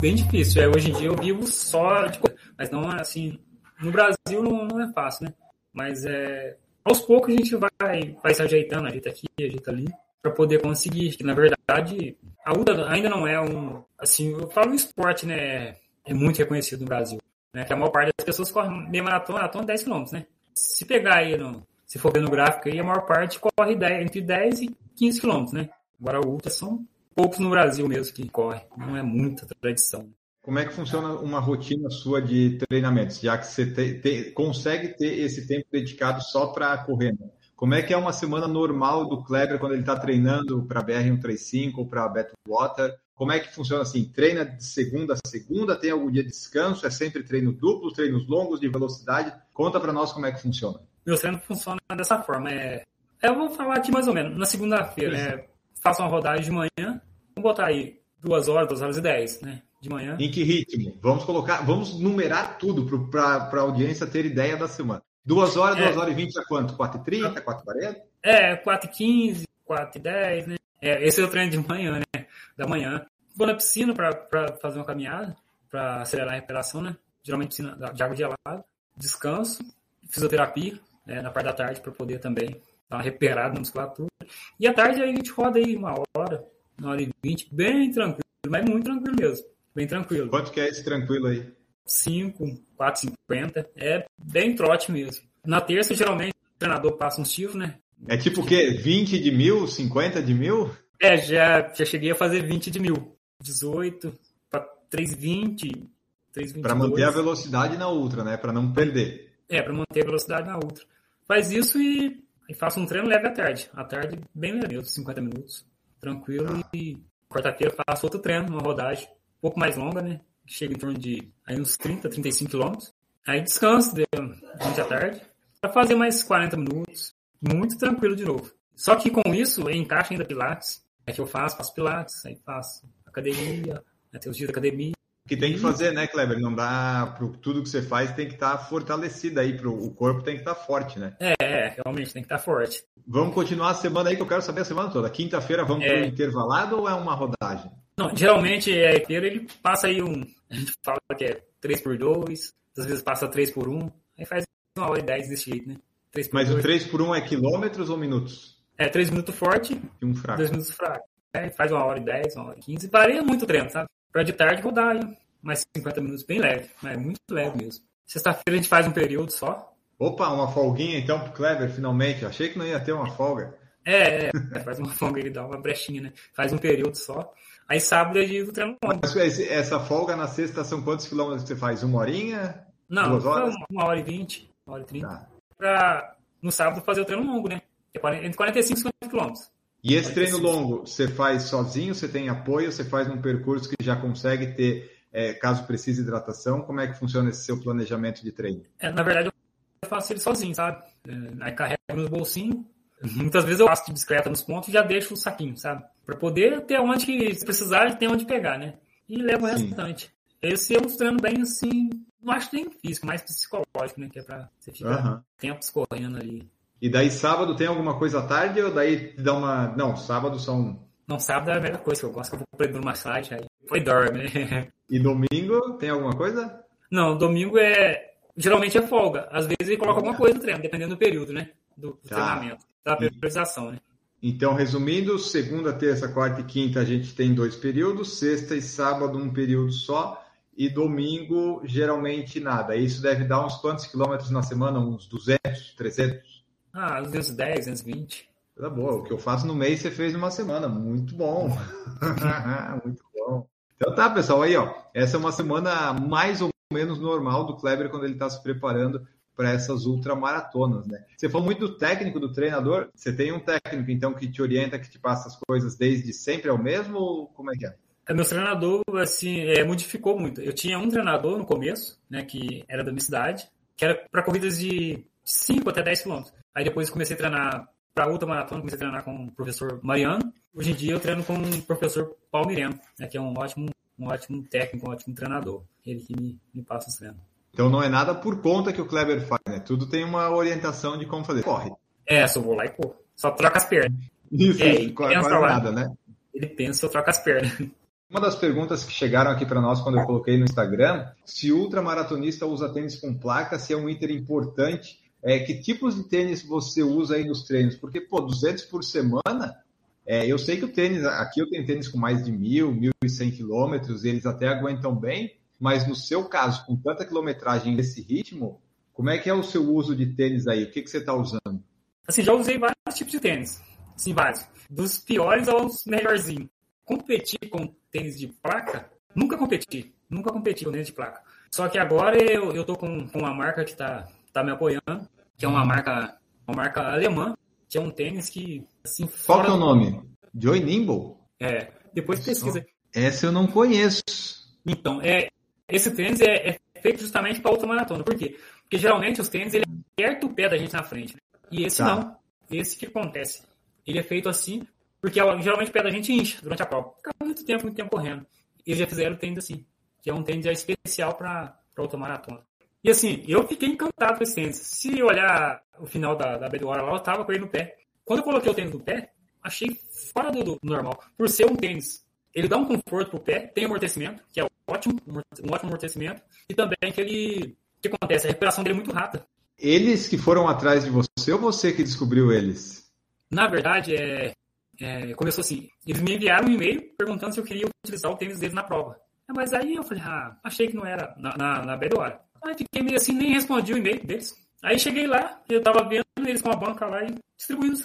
bem difícil. É, hoje em dia eu vivo só de mas não assim. No Brasil não, não é fácil, né? Mas é aos poucos a gente vai, vai se ajeitando, ajeita aqui, ajeita ali, para poder conseguir. Que na verdade, a UTA ainda não é um. Assim, eu falo um esporte, né? É muito reconhecido no Brasil. Né, que a maior parte das pessoas corre meia maratona, maratona 10 km, né? Se pegar aí, no, se for ver no gráfico aí, a maior parte corre 10, entre 10 e 15 km, né? Agora o ultra são poucos no Brasil mesmo que corre, não é muita tradição. Como é que funciona uma rotina sua de treinamentos, já que você te, te, consegue ter esse tempo dedicado só para correr? Né? Como é que é uma semana normal do Kleber quando ele está treinando para BR-135 ou para Beto Water? Como é que funciona assim? Treina de segunda a segunda? Tem algum dia de descanso? É sempre treino duplo, treinos longos de velocidade? Conta para nós como é que funciona. Meu treino funciona dessa forma. É... Eu vou falar aqui mais ou menos. Na segunda-feira, é... faço uma rodagem de manhã. Vamos botar aí duas horas, duas horas e dez, né? De manhã. Em que ritmo? Vamos colocar, vamos numerar tudo para a audiência ter ideia da semana. Duas horas, é. duas horas e vinte é quanto? 4h30, 4h40? É, 4h15, 4h10, né? É, esse é o treino de manhã, né? Da manhã. Vou na piscina para fazer uma caminhada, para acelerar a recuperação, né? Geralmente piscina de água gelada. Descanso, fisioterapia, né? na parte da tarde, para poder também dar uma recuperada na musculatura. E à tarde aí a gente roda aí uma hora, uma hora e vinte, bem tranquilo, mas muito tranquilo mesmo. Bem tranquilo. Quanto que é esse tranquilo aí? 5, 4,50. É bem trote mesmo. Na terça, geralmente, o treinador passa uns tiros, né? É tipo o quê? 20 de mil? 50 de mil? É, já, já cheguei a fazer 20 de mil. 18 para 3,20. Para manter a velocidade na ultra, né? Para não perder. É, para manter a velocidade na ultra. Faz isso e, e faço um treino leve à tarde. À tarde, bem leve mesmo, 50 minutos. Tranquilo. E quarta-feira faço outro treino, uma rodagem um pouco mais longa, né? Chega em torno de aí uns 30, 35 quilômetros. Aí descanso durante a tarde para fazer mais 40 minutos. Muito tranquilo de novo. Só que com isso, encaixa ainda pilates. É que eu faço, faço pilates, aí faço academia, né, tem os dias da academia. Que tem que fazer, né, Kleber? Não dá para tudo que você faz tem que estar tá fortalecido aí, pro, o corpo tem que estar tá forte, né? É, é, realmente tem que estar tá forte. Vamos continuar a semana aí que eu quero saber a semana toda. Quinta-feira vamos é... para o intervalado ou é uma rodagem? Não, geralmente é inteiro, ele passa aí um. A gente fala que é 3 por 2 às vezes passa 3 por 1 aí faz uma hora e 10 desse jeito, né? Mas 2. o 3 por 1 é quilômetros ou minutos? É 3 minutos forte e um fraco. 2 minutos fraco. É, faz uma hora e 10, uma hora e 15. Varia muito o treino, sabe? Pra de tarde rodar aí mais 50 minutos, bem leve, mas é muito leve mesmo. Sexta-feira a gente faz um período só. Opa, uma folguinha então pro Kleber, finalmente. achei que não ia ter uma folga. É, é, é faz uma folga, ele dá uma brechinha, né? Faz um período só. Aí sábado é o treino longo. Mas essa folga na sexta são quantos quilômetros que você faz? Uma horinha? Não, duas horas? uma hora e vinte, uma hora e trinta. Tá. Pra no sábado fazer o treino longo, né? É entre 45 e 50 quilômetros. E esse treino longo, você faz sozinho, você tem apoio, você faz num percurso que já consegue ter, é, caso precise, hidratação? Como é que funciona esse seu planejamento de treino? É, na verdade, eu faço ele sozinho, sabe? É, aí carrego no bolsinho. Muitas vezes eu passo de bicicleta nos pontos e já deixo o saquinho, sabe? Para poder ter onde, se precisar, ter onde pegar, né? E levo o restante. Esse é um treino bem assim, não acho nem físico, mais psicológico, né? Que é pra você ficar uhum. tempos correndo ali. E daí sábado tem alguma coisa à tarde ou daí dá uma. Não, sábado são. Não, sábado é a melhor coisa que eu gosto, que eu vou pra hidromassagem, aí foi dorme, né? E domingo tem alguma coisa? Não, domingo é. Geralmente é folga. Às vezes ele coloca alguma coisa no treino, dependendo do período, né? Do, do tá. treinamento, da periodização, né? Então, resumindo, segunda, terça, quarta e quinta a gente tem dois períodos, sexta e sábado um período só, e domingo geralmente nada. Isso deve dar uns quantos quilômetros na semana? Uns 200, 300? Ah, 210, 220. Coisa boa. O que eu faço no mês você fez numa semana. Muito bom. Muito bom. Então tá, pessoal, aí ó, essa é uma semana mais ou menos normal do Kleber quando ele está se preparando para essas ultramaratonas, né? Você falou muito do técnico, do treinador. Você tem um técnico, então, que te orienta, que te passa as coisas desde sempre é o mesmo ou como é que é? é meu treinador, assim, é, modificou muito. Eu tinha um treinador no começo, né, que era da minha cidade, que era para corridas de 5 até 10 quilômetros. Aí depois comecei a treinar para ultramaratona, comecei a treinar com o professor Mariano. Hoje em dia eu treino com o professor Paulo Mireno, né, que é um ótimo, um ótimo técnico, um ótimo treinador. Ele que me, me passa os treinos. Então não é nada por conta que o Kleber faz, né? Tudo tem uma orientação de como fazer. Corre. É, só vou lá e corro. Só troca as pernas. Isso, é, isso quase nada, né? Ele pensa, eu troco as pernas. Uma das perguntas que chegaram aqui para nós quando eu coloquei no Instagram, se ultramaratonista usa tênis com placa, se é um item importante é, que tipos de tênis você usa aí nos treinos? Porque, pô, 200 por semana, é, eu sei que o tênis, aqui eu tenho tênis com mais de mil, mil e cem quilômetros, eles até aguentam bem, mas no seu caso, com tanta quilometragem nesse ritmo, como é que é o seu uso de tênis aí? O que, que você está usando? Assim, já usei vários tipos de tênis. Sim, vários. Dos piores aos melhorzinhos. Competir com tênis de placa, nunca competi. Nunca competi com tênis de placa. Só que agora eu, eu tô com, com uma marca que tá, tá me apoiando, que é uma marca, uma marca alemã, que é um tênis que, assim, Qual que é o nome? Joy Nimble? É, depois pesquisa. Essa eu não conheço. Então, é, esse tênis é, é feito justamente para ultramaratona. Por quê? Porque geralmente os tênis, ele aperta o pé da gente na frente. Né? E esse tá. não. Esse que acontece. Ele é feito assim, porque geralmente o pé da gente incha durante a prova. Fica muito tempo, muito tempo correndo. Eles já fizeram o tênis assim, que é um tênis especial para ultramaratona. E assim, eu fiquei encantado com esse tênis. Se olhar o final da, da Bedwater lá, eu tava com ele no pé. Quando eu coloquei o tênis no pé, achei fora do, do normal. Por ser um tênis, ele dá um conforto pro pé, tem amortecimento, que é ótimo, um ótimo amortecimento, e também que ele. O que acontece? A recuperação dele é muito rápida. Eles que foram atrás de você ou você que descobriu eles? Na verdade, é, é, começou assim. Eles me enviaram um e-mail perguntando se eu queria utilizar o tênis deles na prova. Mas aí eu falei, ah, achei que não era na, na, na hora. Aí fiquei meio assim, nem respondi o e-mail deles. Aí cheguei lá, eu tava vendo eles com a banca lá e distribuindo os,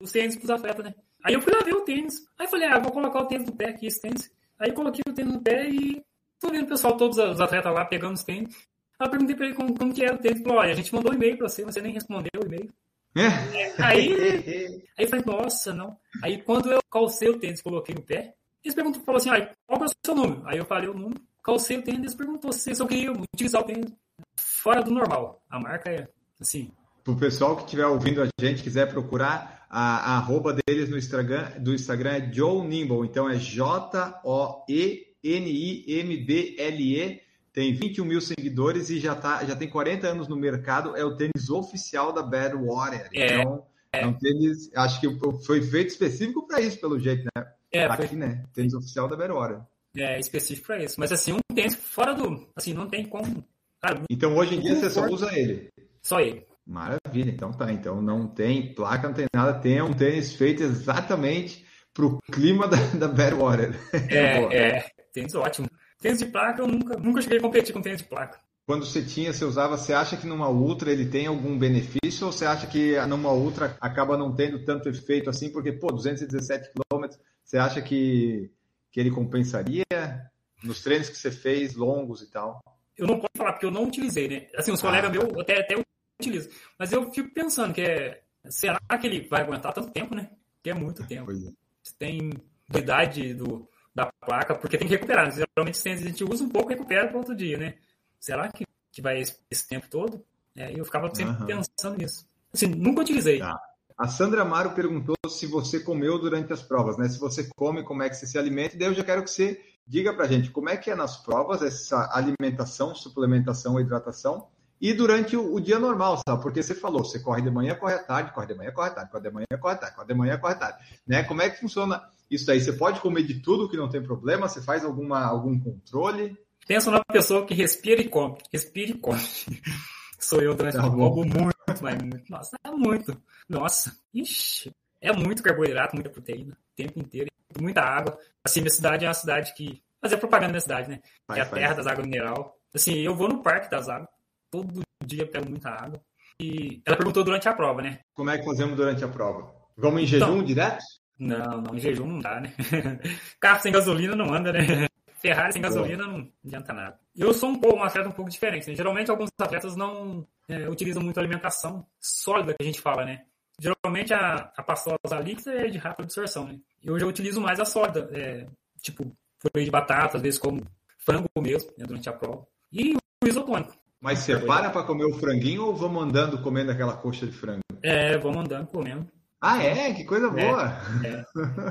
os tênis pros atletas, né? Aí eu fui lá ver o tênis. Aí falei, ah, vou colocar o tênis no pé aqui, esse tênis. Aí coloquei o tênis no pé e tô vendo o pessoal, todos os atletas lá pegando os tênis. Aí eu perguntei pra ele como, como que era o tênis. Ele falou, olha, a gente mandou um e-mail pra você, você nem respondeu o e-mail. É. aí, aí eu falei, nossa, não. Aí quando eu calcei o tênis coloquei no pé, eles perguntam, falou assim, ah, qual é o seu número? Aí eu falei o número, calcei o tênis, eles perguntou se eu queria utilizar o tênis fora do normal. A marca é assim. Para o pessoal que estiver ouvindo a gente, quiser procurar, a, a arroba deles no Instagram, do Instagram é Joe Nimble, então é J-O-E-N-I-M-B-L-E, tem 21 mil seguidores e já, tá, já tem 40 anos no mercado, é o tênis oficial da Badwater. É, então, é. é um tênis, acho que foi feito específico para isso, pelo jeito, né? É, Aqui, foi... né? Tênis oficial da Badwater. É, específico para isso. Mas assim, um tênis fora do. Assim, não tem como. Cara, então hoje em dia você só usa ele. Só ele. Maravilha, então tá. Então não tem placa, não tem nada. Tem um tênis feito exatamente para o clima da, da Badwater. É, é, tênis ótimo. Tênis de placa, eu nunca, nunca cheguei a competir com tênis de placa. Quando você tinha, você usava, você acha que numa Ultra ele tem algum benefício ou você acha que numa Ultra acaba não tendo tanto efeito assim? Porque, pô, 217 km, você acha que, que ele compensaria nos treinos que você fez, longos e tal? Eu não posso falar porque eu não utilizei, né? Assim, os ah, colegas tá. meus até, até utilizam. Mas eu fico pensando que é. Será que ele vai aguentar tanto tempo, né? Que é muito tempo. É. Tem idade do, da placa, porque tem que recuperar. Geralmente a gente usa um pouco e recupera para outro dia, né? Será que, que vai esse, esse tempo todo? É, eu ficava sempre uhum. pensando nisso. Assim, nunca utilizei. Tá. A Sandra Amaro perguntou se você comeu durante as provas, né? Se você come, como é que você se alimenta. E daí eu já quero que você diga pra gente como é que é nas provas essa alimentação, suplementação, hidratação e durante o, o, dia normal, sabe? Porque você falou, você corre de manhã, corre à tarde, corre de manhã, corre à tarde, corre de manhã, corre à tarde, corre de manhã, corre à tarde, né? Como é que funciona isso aí? Você pode comer de tudo que não tem problema? Você faz alguma, algum controle? Pensa numa pessoa que respira e come, respira e come. Sou eu durante tá como muito, mas muito, nossa, é muito. Nossa, ixi, é muito carboidrato, muita proteína, o tempo inteiro, muita água. Assim, minha cidade é uma cidade que fazer propaganda da cidade, né? Que é a terra das águas mineral. Assim, eu vou no parque das águas, todo dia pego muita água. E ela perguntou durante a prova, né? Como é que fazemos durante a prova? Vamos em jejum então, direto? Não, não, em jejum não dá, né? Carro sem gasolina não anda, né? Ferrari sem gasolina não adianta nada. Eu sou um pouco um atleta um pouco diferente. Né? Geralmente alguns atletas não é, utilizam muito alimentação sólida que a gente fala, né? Geralmente a, a pastosa líquida é de rápida absorção, né? Eu já utilizo mais a sólida, é, tipo purê de batata, às vezes como frango mesmo, né, durante a prova. E o isotônico. Mas você para comer o franguinho ou vamos andando comendo aquela coxa de frango? É, vamos andando comendo. Ah, é? Que coisa é, boa!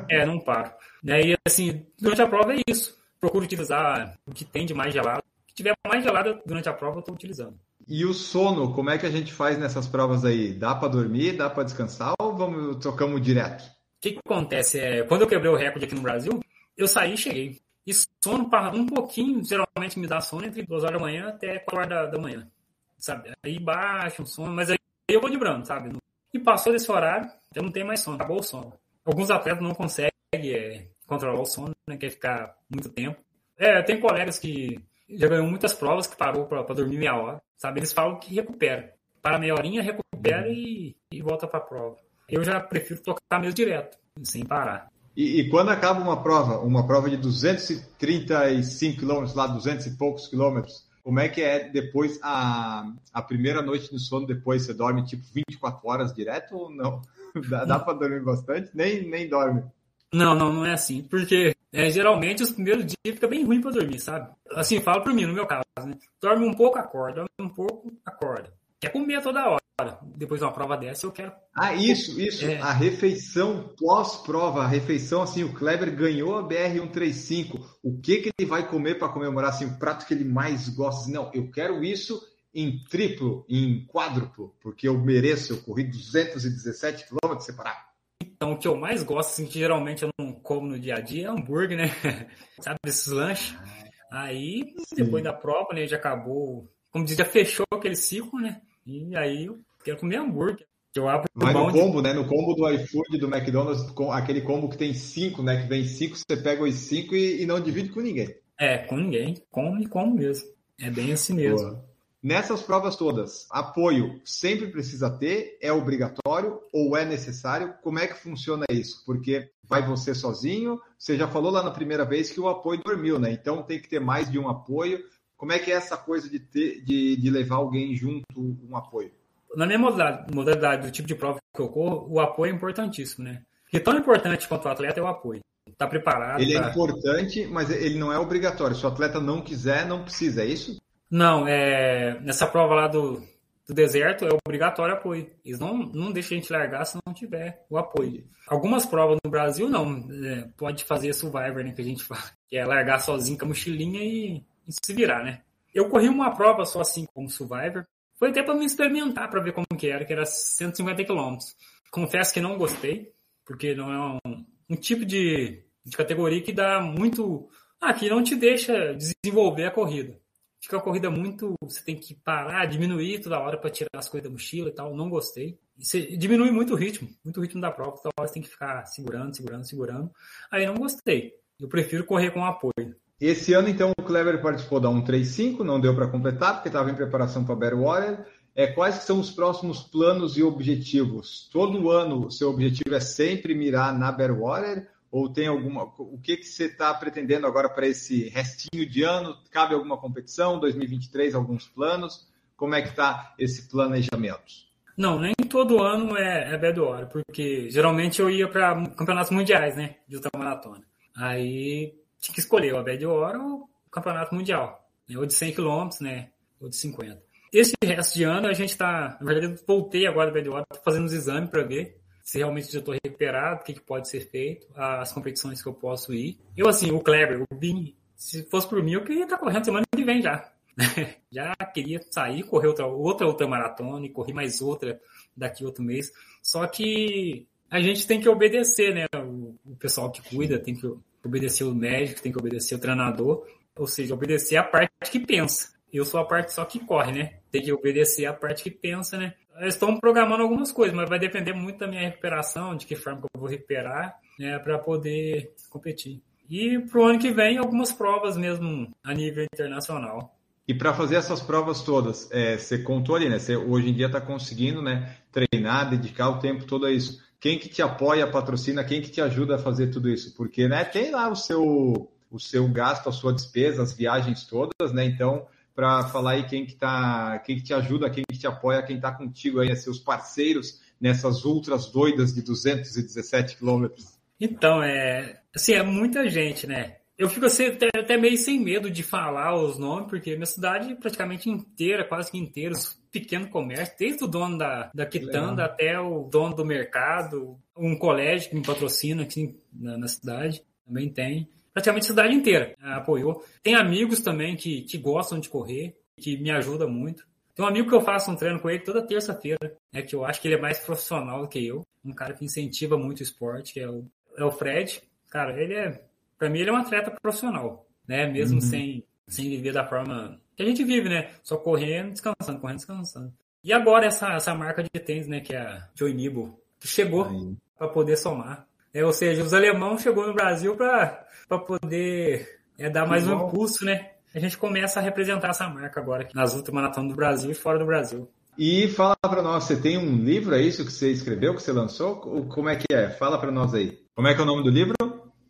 É, é não paro. E assim, durante a prova é isso. Procuro utilizar o que tem de mais gelado. O que tiver mais gelado durante a prova, eu estou utilizando. E o sono, como é que a gente faz nessas provas aí? Dá para dormir, dá para descansar ou vamos tocamos direto? O que, que acontece? É, quando eu quebrei o recorde aqui no Brasil, eu saí e cheguei. E sono um pouquinho, geralmente me dá sono entre 2 horas da manhã até 4 horas da, da manhã. Sabe? Aí baixa um sono, mas aí eu vou librando, sabe? E passou desse horário, já não tem mais sono, acabou o sono. Alguns atletas não conseguem é, controlar o sono, né? Quer ficar muito tempo. É, tem colegas que já ganhou muitas provas que parou para dormir meia hora, sabe? Eles falam que recupera. Para meia horinha, recupera e, e volta para a prova. Eu já prefiro tocar mesmo direto, sem parar. E, e, quando acaba uma prova, uma prova de 235 quilômetros, lá 200 e poucos quilômetros, como é que é depois a, a primeira noite de sono depois? Você dorme tipo 24 horas direto ou não? Dá, dá para dormir bastante? Nem, nem dorme. Não, não, não é assim. Porque é, geralmente os primeiros dias fica bem ruim para dormir, sabe? Assim, falo para mim, no meu caso, né? Dorme um pouco, acorda. Dorme um pouco, acorda. Quer comer toda hora. Depois de uma prova dessa, eu quero. Ah, isso, isso. É. A refeição pós-prova, a refeição, assim, o Kleber ganhou a BR-135. O que, que ele vai comer para comemorar, assim, o prato que ele mais gosta? Não, eu quero isso em triplo, em quádruplo, porque eu mereço, eu corri 217 quilômetros separado. Então, o que eu mais gosto, assim, que geralmente eu não como no dia a dia, é hambúrguer, né? Sabe, esses lanches. Aí, Sim. depois da prova, né, já acabou, como diz, já fechou aquele ciclo, né? E aí eu quero comer hambúrguer. Eu abro Vai no combo, né? No combo do iFood, do McDonald's, aquele combo que tem cinco, né? Que vem cinco, você pega os cinco e, e não divide com ninguém. É, com ninguém. Come e come mesmo. É bem assim mesmo. Boa. Nessas provas todas, apoio sempre precisa ter? É obrigatório ou é necessário? Como é que funciona isso? Porque vai você sozinho? Você já falou lá na primeira vez que o apoio dormiu, né? Então tem que ter mais de um apoio. Como é que é essa coisa de, ter, de, de levar alguém junto, um apoio? Na minha modalidade, do tipo de prova que eu corro, o apoio é importantíssimo, né? E tão importante quanto o atleta é o apoio. Tá preparado. Ele é tá... é importante, mas ele não é obrigatório. Se o atleta não quiser, não precisa, é isso? Não, é, nessa prova lá do, do deserto é obrigatório apoio. Eles não, não deixam a gente largar se não tiver o apoio. Algumas provas no Brasil não. É, pode fazer survivor, né? Que a gente fala. Que é largar sozinho com a mochilinha e se virar, né? Eu corri uma prova só assim como survivor. Foi até para me experimentar, para ver como que era, que era 150 quilômetros. Confesso que não gostei, porque não é um, um tipo de, de categoria que dá muito. Ah, que não te deixa desenvolver a corrida fica uma corrida muito. Você tem que parar, diminuir toda hora para tirar as coisas da mochila e tal. Não gostei. Você diminui muito o ritmo, muito o ritmo da prova. Toda hora você tem que ficar segurando, segurando, segurando. Aí não gostei. Eu prefiro correr com apoio. Esse ano, então, o Clever participou da 135, não deu para completar, porque estava em preparação para Battle Warrior. É, quais são os próximos planos e objetivos? Todo ano, seu objetivo é sempre mirar na Battle Warrior ou tem alguma. O que, que você está pretendendo agora para esse restinho de ano? Cabe alguma competição? 2023, alguns planos? Como é que está esse planejamento? Não, nem todo ano é, é bad porque geralmente eu ia para campeonatos mundiais, né? De ultramaratona. Aí tinha que escolher o bad hora ou o campeonato mundial. Né, ou de 100 km, né? Ou de 50. Esse resto de ano a gente está. Na verdade, voltei agora do bad hora, fazendo os exames para ver se realmente já estou recuperado, o que, que, pode ser feito, as competições que eu posso ir. Eu, assim, o Kleber, o Bini, se fosse por mim, eu queria estar correndo semana que vem já. já queria sair, correr outra, outra ultramaratona e correr mais outra daqui outro mês. Só que a gente tem que obedecer, né? O, o pessoal que cuida tem que obedecer o médico, tem que obedecer o treinador, ou seja, obedecer a parte que pensa. Eu sou a parte só que corre, né? Tem que obedecer a parte que pensa, né? Estão programando algumas coisas, mas vai depender muito da minha recuperação, de que forma que eu vou recuperar, né, para poder competir. E para o ano que vem, algumas provas mesmo a nível internacional. E para fazer essas provas todas, é, você contou ali, né? Você hoje em dia está conseguindo né, treinar, dedicar o tempo todo a isso. Quem que te apoia, patrocina, quem que te ajuda a fazer tudo isso? Porque né, tem lá o seu, o seu gasto, a sua despesa, as viagens todas, né? Então, para falar aí quem que tá, quem que te ajuda, quem que te apoia, quem está contigo aí, seus parceiros nessas ultras doidas de 217 quilômetros. Então, é, assim, é muita gente, né? Eu fico assim, até, até, meio sem medo de falar os nomes, porque minha cidade praticamente inteira, quase que inteira, pequeno comércio, desde o dono da, da quitanda Legal. até o dono do mercado, um colégio que me patrocina aqui na, na cidade, também tem praticamente a cidade inteira apoiou. Tem amigos também que, que gostam de correr, que me ajudam muito. Tem um amigo que eu faço um treino com ele toda terça-feira, né, que eu acho que ele é mais profissional do que eu. Um cara que incentiva muito o esporte, que é o, é o Fred. Cara, ele é, para mim, ele é um atleta profissional, né? Mesmo uhum. sem, sem viver da forma que a gente vive, né? Só correndo, descansando, correndo, descansando. E agora essa, essa marca de tênis, né, que é a Joy Nibo, que chegou para poder somar. É, ou seja, os alemão chegou no Brasil para poder é, dar mais um impulso, né? A gente começa a representar essa marca agora nas ultramaratonas do Brasil e fora do Brasil. E fala para nós, você tem um livro, é isso que você escreveu, que você lançou? Como é que é? Fala para nós aí. Como é que é o nome do livro?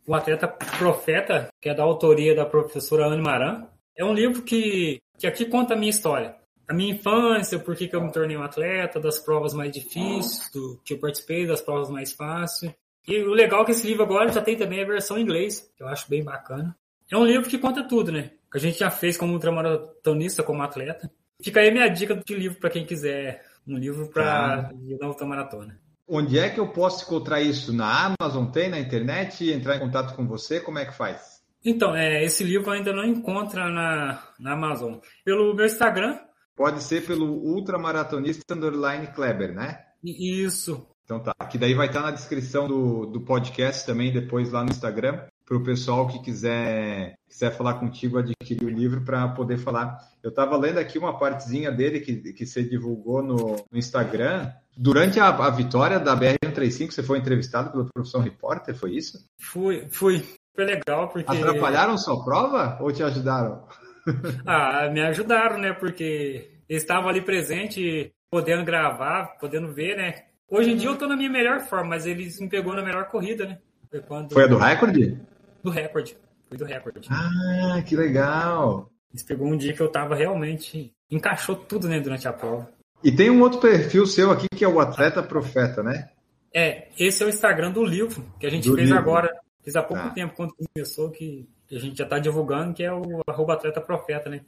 O Atleta Profeta, que é da autoria da professora Anne Maran. É um livro que, que aqui conta a minha história a minha infância, por que, eu me tornei um atleta, das provas mais difíceis, do que eu participei, das provas mais fáceis. E o legal é que esse livro agora já tem também a versão em inglês, que eu acho bem bacana. É um livro que conta tudo, né? Que a gente já fez como ultramaratonista, como atleta. Fica aí a minha dica de livro para quem quiser um livro para ir na ultramaratona. Onde é que eu posso encontrar isso? Na Amazon tem, na internet? Entrar em contato com você? Como é que faz? Então, é, esse livro ainda não encontra na, na Amazon. Pelo meu Instagram, Pode ser pelo ultramaratonista underline Kleber, né? Isso. Então tá. Que daí vai estar na descrição do, do podcast também, depois lá no Instagram, para o pessoal que quiser, quiser falar contigo, adquirir o livro para poder falar. Eu estava lendo aqui uma partezinha dele que, que você divulgou no, no Instagram. Durante a, a vitória da BR-135, você foi entrevistado pelo Profissão Repórter, foi isso? Fui, fui. Foi legal, porque. Atrapalharam sua prova ou te ajudaram? ah, me ajudaram, né? Porque eles estavam ali presente, podendo gravar, podendo ver, né? Hoje em dia eu tô na minha melhor forma, mas eles me pegou na melhor corrida, né? Foi, quando... Foi a do recorde? Do recorde. Foi do recorde. Ah, que legal! Eles pegou um dia que eu tava realmente. Encaixou tudo, né, durante a prova. E tem um outro perfil seu aqui que é o Atleta Profeta, né? É, esse é o Instagram do livro, que a gente do fez livro. agora. Fiz há pouco ah. tempo, quando começou, que a gente já está divulgando, que é o arroba atleta profeta, né?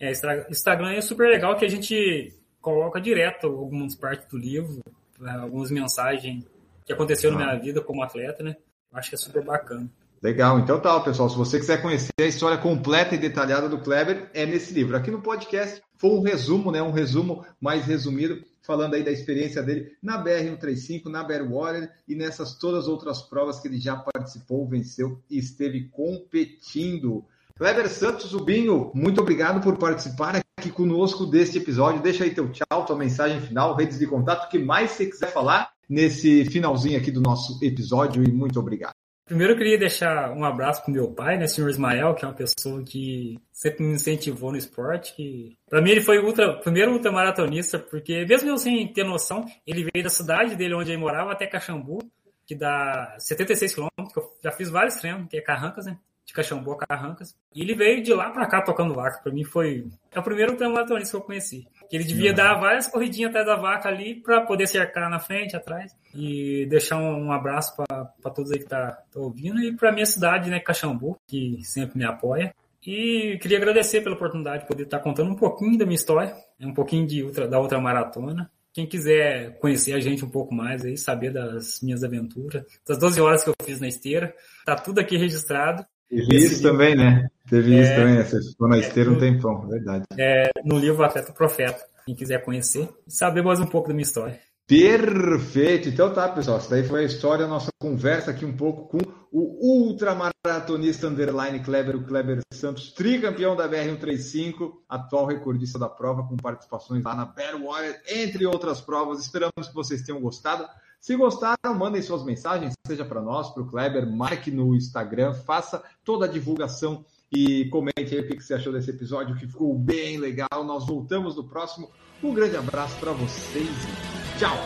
É, Instagram é super legal que a gente coloca direto algumas partes do livro, né, algumas mensagens que aconteceram ah. na minha vida como atleta, né? Acho que é super bacana. Legal, então tá, pessoal. Se você quiser conhecer a história completa e detalhada do Kleber, é nesse livro. Aqui no podcast foi um resumo, né? Um resumo mais resumido falando aí da experiência dele na BR-135, na Bear Warrior e nessas todas outras provas que ele já participou, venceu e esteve competindo. Kleber Santos, Zubinho, muito obrigado por participar aqui conosco deste episódio. Deixa aí teu tchau, tua mensagem final, redes de contato, o que mais você quiser falar nesse finalzinho aqui do nosso episódio e muito obrigado. Primeiro eu queria deixar um abraço pro meu pai, né, senhor Ismael, que é uma pessoa que sempre me incentivou no esporte. Que... Para mim ele foi o ultra, primeiro ultramaratonista, porque mesmo eu sem ter noção, ele veio da cidade dele onde ele morava até Caxambu, que dá 76 quilômetros, eu já fiz vários treinos, que é Carrancas, né? de Caxambu a Carrancas. E ele veio de lá para cá tocando vaca. Para mim foi é o primeiro ultramaratonista que eu conheci. Ele devia dar várias corridinhas atrás da vaca ali para poder cercar na frente, atrás. E deixar um, um abraço para todos aí que tá, tá ouvindo e para minha cidade, né, Caxambu, que sempre me apoia. E queria agradecer pela oportunidade de poder estar tá contando um pouquinho da minha história, um pouquinho de da outra maratona. Quem quiser conhecer a gente um pouco mais aí, saber das minhas aventuras, das 12 horas que eu fiz na esteira, tá tudo aqui registrado. Teve isso também, né? Teve é, isso também, você ficou na esteira um tempão, verdade. É, no livro Atleta Profeta, quem quiser conhecer, saber mais um pouco da minha história. Perfeito! Então tá, pessoal, essa daí foi a história, a nossa conversa aqui um pouco com o ultramaratonista underline Kleber, o Kleber Santos, tricampeão da BR-135, atual recordista da prova, com participações lá na Bear Warrior, entre outras provas. Esperamos que vocês tenham gostado. Se gostaram, mandem suas mensagens, seja para nós, para o Kleber, marque no Instagram, faça toda a divulgação e comente aí o que você achou desse episódio, que ficou bem legal. Nós voltamos no próximo. Um grande abraço para vocês e tchau!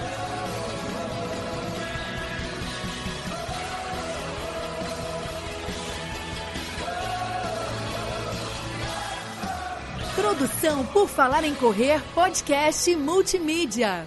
Produção por Falar em Correr, podcast multimídia.